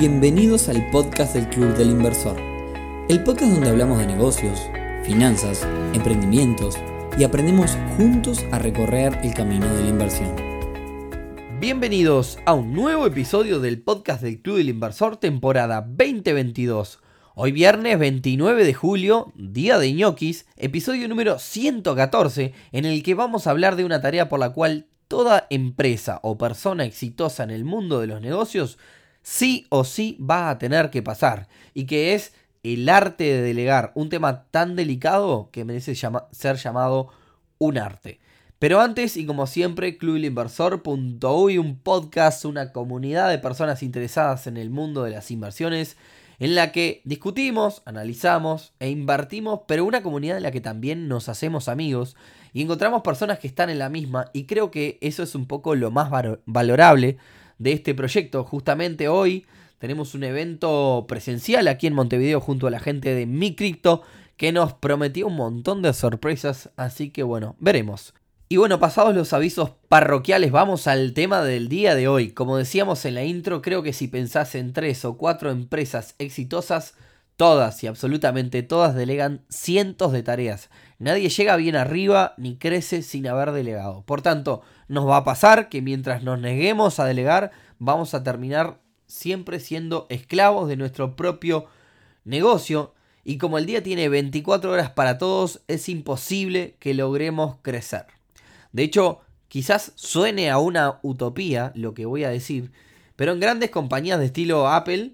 Bienvenidos al podcast del Club del Inversor, el podcast donde hablamos de negocios, finanzas, emprendimientos y aprendemos juntos a recorrer el camino de la inversión. Bienvenidos a un nuevo episodio del podcast del Club del Inversor temporada 2022. Hoy viernes 29 de julio, día de ñoquis, episodio número 114, en el que vamos a hablar de una tarea por la cual toda empresa o persona exitosa en el mundo de los negocios sí o sí va a tener que pasar y que es el arte de delegar, un tema tan delicado que merece ser llamado un arte. Pero antes, y como siempre, clubilinversor.uy, un podcast, una comunidad de personas interesadas en el mundo de las inversiones, en la que discutimos, analizamos e invertimos, pero una comunidad en la que también nos hacemos amigos y encontramos personas que están en la misma, y creo que eso es un poco lo más valorable de este proyecto. Justamente hoy tenemos un evento presencial aquí en Montevideo junto a la gente de Mi Crypto que nos prometió un montón de sorpresas, así que bueno, veremos. Y bueno, pasados los avisos parroquiales, vamos al tema del día de hoy. Como decíamos en la intro, creo que si pensás en tres o cuatro empresas exitosas, todas y absolutamente todas delegan cientos de tareas. Nadie llega bien arriba ni crece sin haber delegado. Por tanto, nos va a pasar que mientras nos neguemos a delegar, vamos a terminar siempre siendo esclavos de nuestro propio negocio. Y como el día tiene 24 horas para todos, es imposible que logremos crecer. De hecho, quizás suene a una utopía lo que voy a decir, pero en grandes compañías de estilo Apple,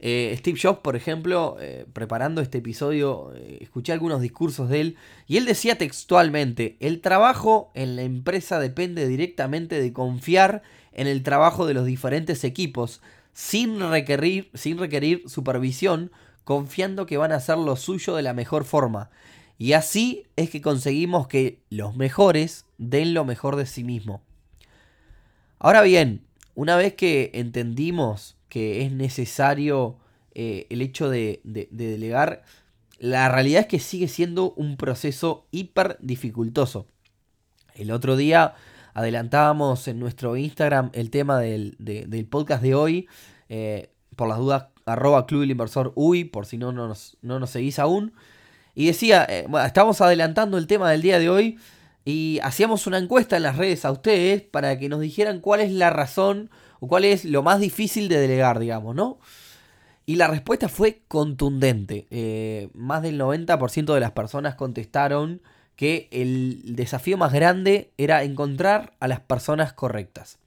eh, Steve Jobs, por ejemplo, eh, preparando este episodio, eh, escuché algunos discursos de él y él decía textualmente, el trabajo en la empresa depende directamente de confiar en el trabajo de los diferentes equipos, sin requerir, sin requerir supervisión, confiando que van a hacer lo suyo de la mejor forma. Y así es que conseguimos que los mejores den lo mejor de sí mismos. Ahora bien, una vez que entendimos que es necesario eh, el hecho de, delegar, la realidad es que sigue siendo un proceso hiper dificultoso. El otro día adelantábamos en nuestro Instagram el tema del, podcast de hoy. Eh, por las dudas, arroba Club del Inversor por si no nos, no nos seguís aún. Y decía, eh, bueno, estamos adelantando el tema del día de hoy y hacíamos una encuesta en las redes a ustedes para que nos dijeran cuál es la razón o cuál es lo más difícil de delegar, digamos, ¿no? Y la respuesta fue contundente. Eh, más del 90% de las personas contestaron que el desafío más grande era encontrar a las personas correctas.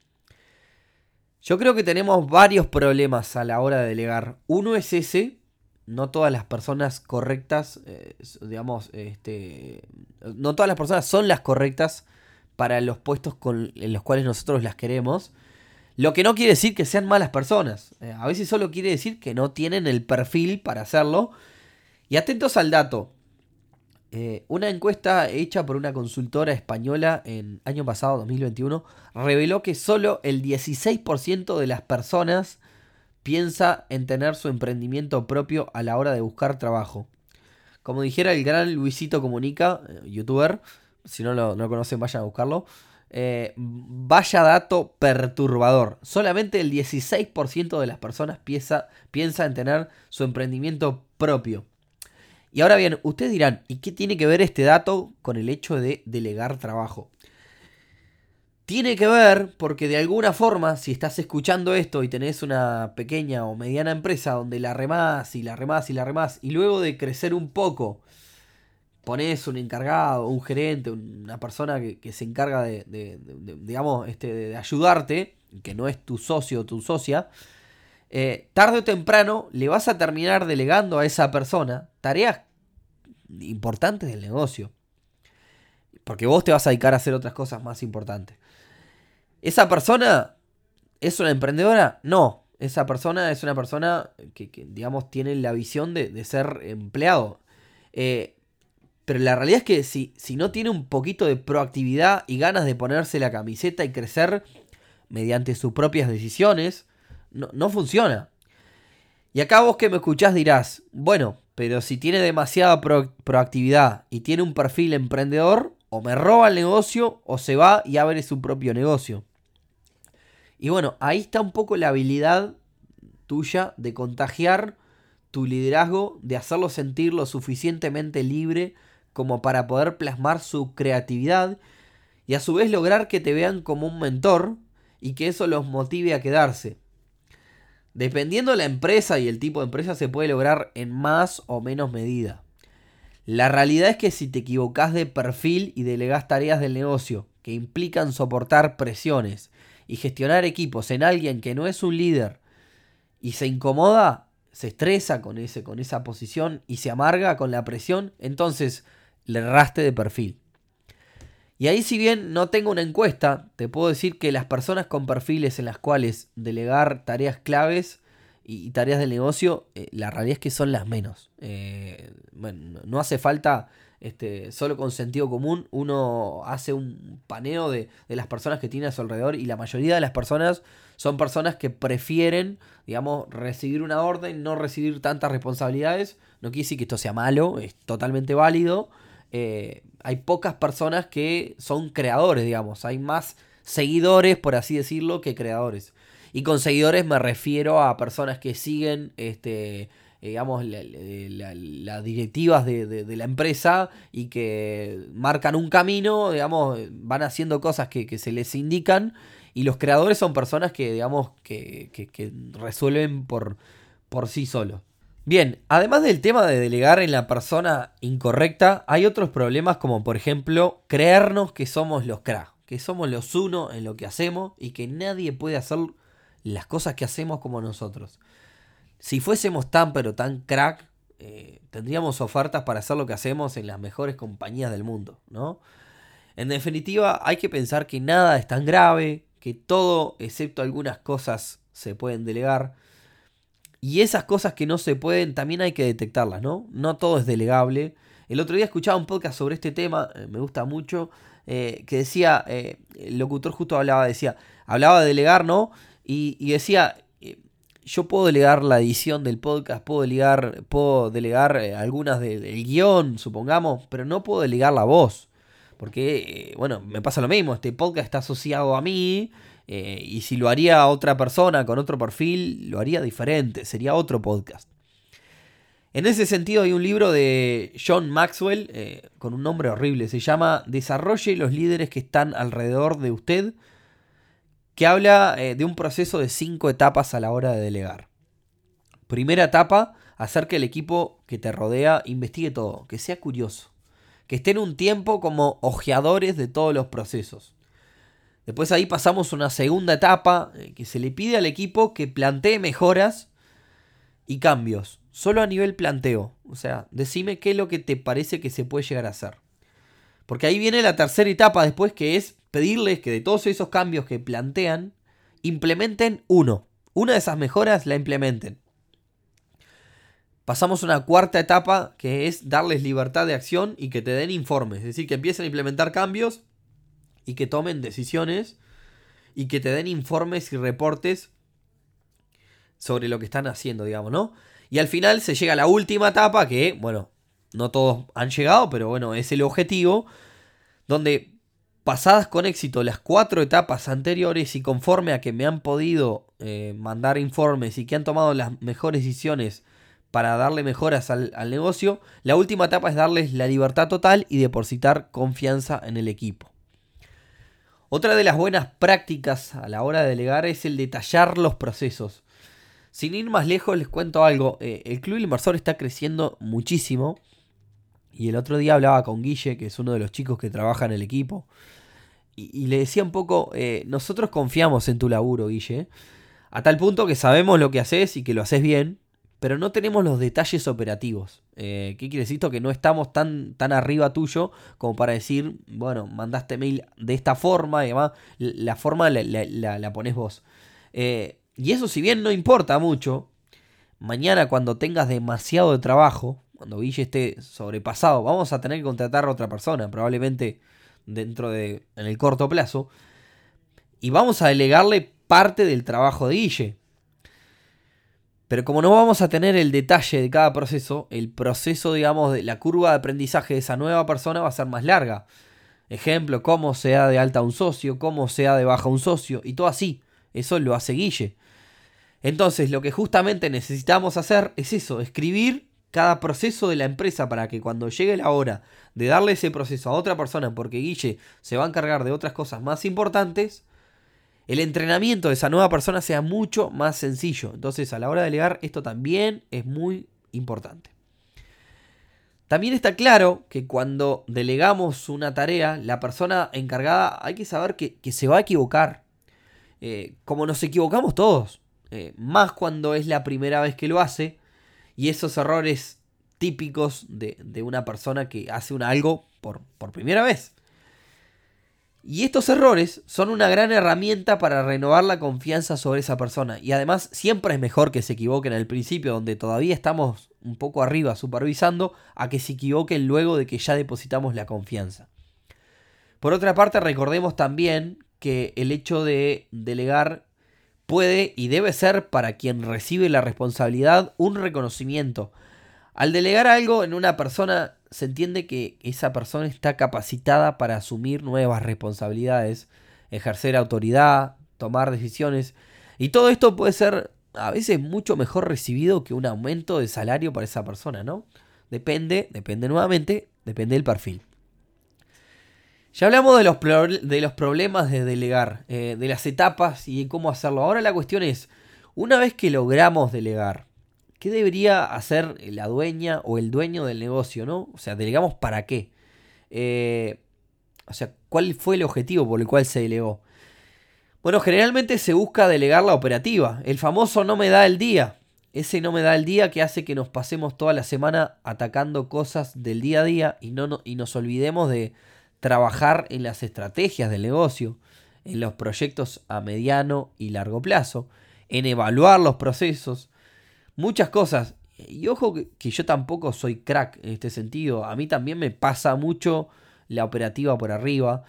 Yo creo que tenemos varios problemas a la hora de delegar. Uno es ese, no todas las personas correctas, eh, digamos, este, no todas las personas son las correctas para los puestos en los cuales nosotros las queremos. Lo que no quiere decir que sean malas personas. Eh, a veces solo quiere decir que no tienen el perfil para hacerlo. Y atentos al dato. Eh, una encuesta hecha por una consultora española en año pasado, 2021, reveló que solo el 16% de las personas piensa en tener su emprendimiento propio a la hora de buscar trabajo. Como dijera el gran Luisito Comunica, eh, youtuber, si no lo, no conocen vayan a buscarlo, eh, vaya dato perturbador. Solamente el 16% de las personas piensa, piensa en tener su emprendimiento propio. Y ahora bien, ustedes dirán, ¿y qué tiene que ver este dato con el hecho de delegar trabajo? Tiene que ver porque de alguna forma, si estás escuchando esto y tenés una pequeña o mediana empresa donde la remás y la remás y la remás, y luego de crecer un poco, pones un encargado, un gerente, una persona que, se encarga de, digamos, este, de ayudarte, que no es tu socio o tu socia, eh, tarde o temprano le vas a terminar delegando a esa persona tareas importantes del negocio. Porque vos te vas a dedicar a hacer otras cosas más importantes. ¿Esa persona es una emprendedora? No. Esa persona es una persona que, digamos, tiene la visión de, ser empleado. Eh, pero la realidad es que si, si no tiene un poquito de proactividad y ganas de ponerse la camiseta y crecer mediante sus propias decisiones, no, funciona. Y acá vos que me escuchás dirás, bueno, pero si tiene demasiada proactividad y tiene un perfil emprendedor, o me roba el negocio o se va y abre su propio negocio. Y bueno, ahí está un poco la habilidad, tuya de contagiar tu liderazgo, de hacerlo sentir lo suficientemente libre como para poder plasmar su creatividad y a su vez lograr que te vean como un mentor y que eso los motive a quedarse. Dependiendo de la empresa y el tipo de empresa se puede lograr en más o menos medida. La realidad es que si te equivocas de perfil y delegas tareas del negocio que implican soportar presiones y gestionar equipos en alguien que no es un líder y se incomoda, se estresa con, ese, con esa posición y se amarga con la presión, entonces le erraste de perfil. Y ahí si bien no tengo una encuesta, te puedo decir que las personas con perfiles en las cuales delegar tareas claves y, tareas del negocio, eh, la realidad es que son las menos. Eh, bueno, no hace falta, este, solo con sentido común, uno hace un paneo de, de, las personas que tiene a su alrededor y la mayoría de las personas son personas que prefieren, digamos, recibir una orden, no recibir tantas responsabilidades. No quiere decir que esto sea malo, es totalmente válido. Eh, hay pocas personas que son creadores, digamos. Hay más seguidores, por así decirlo, que creadores. Y con seguidores me refiero a personas que siguen, este, digamos, las directivas de, la empresa y que marcan un camino, digamos, van haciendo cosas que, se les indican. Y los creadores son personas que, digamos, que, que resuelven por, por sí solos. Bien, además del tema de delegar en la persona incorrecta, hay otros problemas como por ejemplo creernos que somos los crack, que somos los uno en lo que hacemos y que nadie puede hacer las cosas que hacemos como nosotros. Si fuésemos tan pero tan crack, eh, tendríamos ofertas para hacer lo que hacemos en las mejores compañías del mundo, ¿no? En definitiva, hay que pensar que nada es tan grave, que todo, excepto algunas cosas, se pueden delegar y esas cosas que no se pueden también hay que detectarlas, ¿no? No todo es delegable. El otro día escuchaba un podcast sobre este tema, eh, me gusta mucho, eh, que decía, el locutor justo hablaba, decía, hablaba de delegar, ¿no? Y, decía, yo puedo delegar la edición del podcast, puedo delegar, puedo delegar algunas del guion, supongamos, pero no puedo delegar la voz. Porque, bueno, me pasa lo mismo, este podcast está asociado a mí, eh, y si lo haría otra persona con otro perfil, lo haría diferente, sería otro podcast. En ese sentido hay un libro de John Maxwell eh, con un nombre horrible, se llama Desarrolle los líderes que están alrededor de usted, que habla eh, de un proceso de cinco etapas a la hora de delegar. Primera etapa, hacer que el equipo que te rodea investigue todo, que sea curioso, que esté en un tiempo como ojeadores de todos los procesos. Después ahí pasamos a una segunda etapa eh, que se le pide al equipo que plantee mejoras y cambios. Solo a nivel planteo. O sea, decime qué es lo que te parece que se puede llegar a hacer. Porque ahí viene la tercera etapa después que es pedirles que de todos esos cambios que plantean, implementen uno. Una de esas mejoras la implementen. Pasamos a una cuarta etapa que es darles libertad de acción y que te den informes. Es decir, que empiecen a implementar cambios y que tomen decisiones y que te den informes y reportes sobre lo que están haciendo, digamos, ¿no? Y al final se llega a la última etapa que, bueno, no todos han llegado, pero bueno, es el objetivo, donde pasadas con éxito las cuatro etapas anteriores y conforme a que me han podido eh, mandar informes y que han tomado las mejores decisiones para darle mejoras al, negocio, la última etapa es darles la libertad total y depositar confianza en el equipo. Otra de las buenas prácticas a la hora de delegar es el detallar los procesos. Sin ir más lejos, les cuento algo. Eh, el Club Inversor está creciendo muchísimo. Y el otro día hablaba con Guille, que es uno de los chicos que trabaja en el equipo. Y, le decía un poco, eh, nosotros confiamos en tu laburo, Guille. A tal punto que sabemos lo que haces y que lo haces bien pero no tenemos los detalles operativos. Eh, ¿Qué quiere decir esto? Que no estamos tan, tan arriba tuyo como para decir, bueno, mandaste mail de esta forma y además la forma la, la, pones vos. Eh, y eso si bien no importa mucho, mañana cuando tengas demasiado de trabajo, cuando Guille esté sobrepasado, vamos a tener que contratar a otra persona, probablemente dentro de, en el corto plazo, y vamos a delegarle parte del trabajo de Guille. Pero como no vamos a tener el detalle de cada proceso, el proceso, digamos, de la curva de aprendizaje de esa nueva persona va a ser más larga. Ejemplo, cómo se da de alta un socio, cómo se da de baja un socio, y todo así. Eso lo hace Guille. Entonces, lo que justamente necesitamos hacer es eso, escribir cada proceso de la empresa para que cuando llegue la hora de darle ese proceso a otra persona, porque Guille se va a encargar de otras cosas más importantes, el entrenamiento de esa nueva persona sea mucho más sencillo. Entonces, a la hora de delegar, esto también es muy importante. También está claro que cuando delegamos una tarea, la persona encargada hay que saber que, se va a equivocar. Eh, como nos equivocamos todos. Eh, más cuando es la primera vez que lo hace. Y esos errores típicos de, una persona que hace un algo por, por primera vez. Y estos errores son una gran herramienta para renovar la confianza sobre esa persona. Y además siempre es mejor que se equivoquen al principio, donde todavía estamos un poco arriba supervisando, a que se equivoquen luego de que ya depositamos la confianza. Por otra parte, recordemos también que el hecho de delegar puede y debe ser para quien recibe la responsabilidad un reconocimiento. Al delegar algo en una persona se entiende que esa persona está capacitada para asumir nuevas responsabilidades, ejercer autoridad, tomar decisiones. Y todo esto puede ser a veces mucho mejor recibido que un aumento de salario para esa persona, ¿no? Depende, depende nuevamente, depende del perfil. Ya hablamos de los, de los problemas de delegar, eh, de las etapas y de cómo hacerlo. Ahora la cuestión es, una vez que logramos delegar, ¿Qué debería hacer la dueña o el dueño del negocio, no? O sea, delegamos para qué. Eh, o sea, ¿cuál fue el objetivo por el cual se delegó? Bueno, generalmente se busca delegar la operativa. El famoso no me da el día. Ese no me da el día que hace que nos pasemos toda la semana atacando cosas del día a día y, no, y nos olvidemos de trabajar en las estrategias del negocio, en los proyectos a mediano y largo plazo, en evaluar los procesos, muchas cosas. Y ojo que, yo tampoco soy crack en este sentido. A mí también me pasa mucho la operativa por arriba.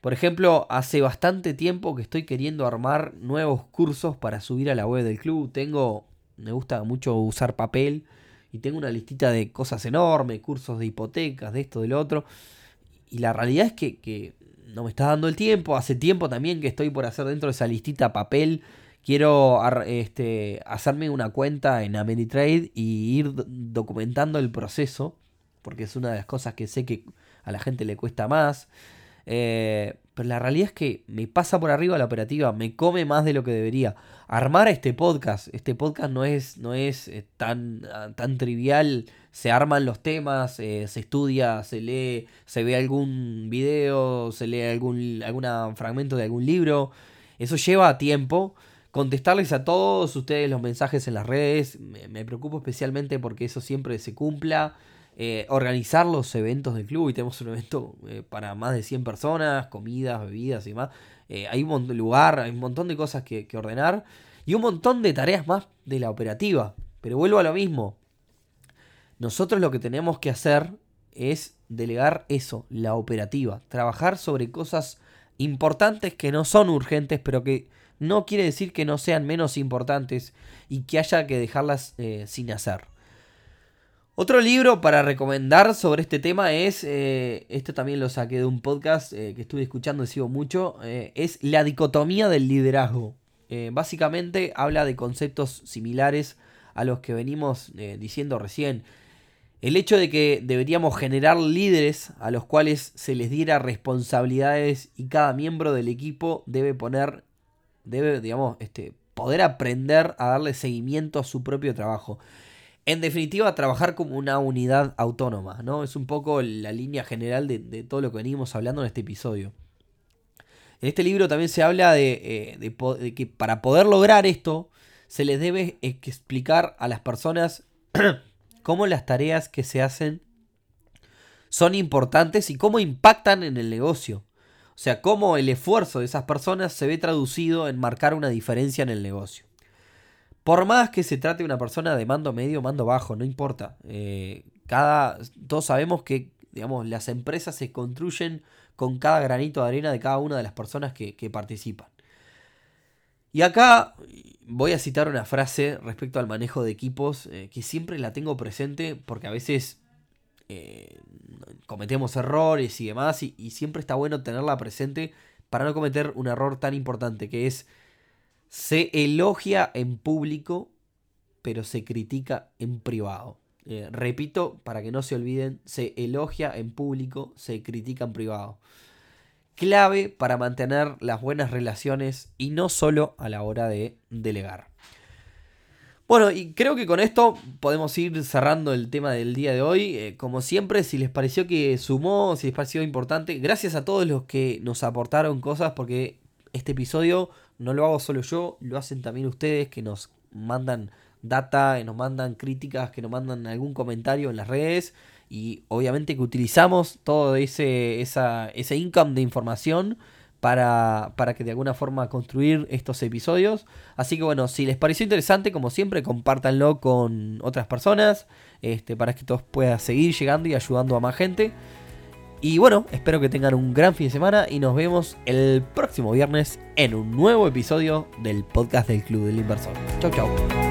Por ejemplo, hace bastante tiempo que estoy queriendo armar nuevos cursos para subir a la web del club. Tengo, me gusta mucho usar papel y tengo una listita de cosas enormes, cursos de hipotecas, de esto, del otro. Y la realidad es que, que no me está dando el tiempo. Hace tiempo también que estoy por hacer dentro de esa listita papel quiero este, hacerme una cuenta en Ameritrade y ir documentando el proceso, porque es una de las cosas que sé que a la gente le cuesta más. Eh, pero la realidad es que me pasa por arriba la operativa, me come más de lo que debería. Armar este podcast, este podcast no es, no es eh, tan, ah, tan trivial, se arman los temas, eh, se estudia, se lee, se ve algún video, se lee algún alguna fragmento de algún libro. Eso lleva tiempo contestarles a todos ustedes los mensajes en las redes. Me, preocupo especialmente porque eso siempre se cumpla. Eh, organizar los eventos del club y tenemos un evento eh, para más de 100 personas, comidas, bebidas y demás. Eh, hay un lugar, hay un montón de cosas que, que ordenar y un montón de tareas más de la operativa. Pero vuelvo a lo mismo. Nosotros lo que tenemos que hacer es delegar eso, la operativa. Trabajar sobre cosas importantes que no son urgentes, pero que no quiere decir que no sean menos importantes y que haya que dejarlas sin hacer. Otro libro para recomendar sobre este tema es, eh, esto también lo saqué de un podcast eh, que estuve escuchando y sigo mucho, es La dicotomía del liderazgo. básicamente habla de conceptos similares a los que venimos diciendo recién. El hecho de que deberíamos generar líderes a los cuales se les diera responsabilidades y cada miembro del equipo debe poner debe, digamos, este, poder aprender a darle seguimiento a su propio trabajo. En definitiva, trabajar como una unidad autónoma, ¿no? Es un poco la línea general de, todo lo que venimos hablando en este episodio. En este libro también se habla de, eh, de que para poder lograr esto, se les debe explicar a las personas cómo las tareas que se hacen son importantes y cómo impactan en el negocio. O sea, cómo el esfuerzo de esas personas se ve traducido en marcar una diferencia en el negocio. Por más que se trate de una persona de mando medio, mando bajo, no importa. Eh, cada, todos sabemos que digamos, las empresas se construyen con cada granito de arena de cada una de las personas que, participan. Y acá voy a citar una frase respecto al manejo de equipos eh, que siempre la tengo presente porque a veces eh, cometemos errores y demás, y, siempre está bueno tenerla presente para no cometer un error tan importante que es Se elogia en público, pero se critica en privado. Eh, repito, para que no se olviden, se elogia en público, se critica en privado. Clave para mantener las buenas relaciones y no solo a la hora de delegar. Bueno, y creo que con esto podemos ir cerrando el tema del día de hoy. Eh, como siempre, si les pareció que sumó, si les pareció importante, gracias a todos los que nos aportaron cosas, porque este episodio no lo hago solo yo, lo hacen también ustedes que nos mandan data, que nos mandan críticas, que nos mandan algún comentario en las redes. Y obviamente que utilizamos todo ese, esa, ese income de información para, para que de alguna forma construir estos episodios. Así que bueno, si les pareció interesante, como siempre, compártanlo con otras personas este, para que todos puedan seguir llegando y ayudando a más gente. Y bueno, espero que tengan un gran fin de semana y nos vemos el próximo viernes en un nuevo episodio del podcast del Club del Inversor. Chau, chau.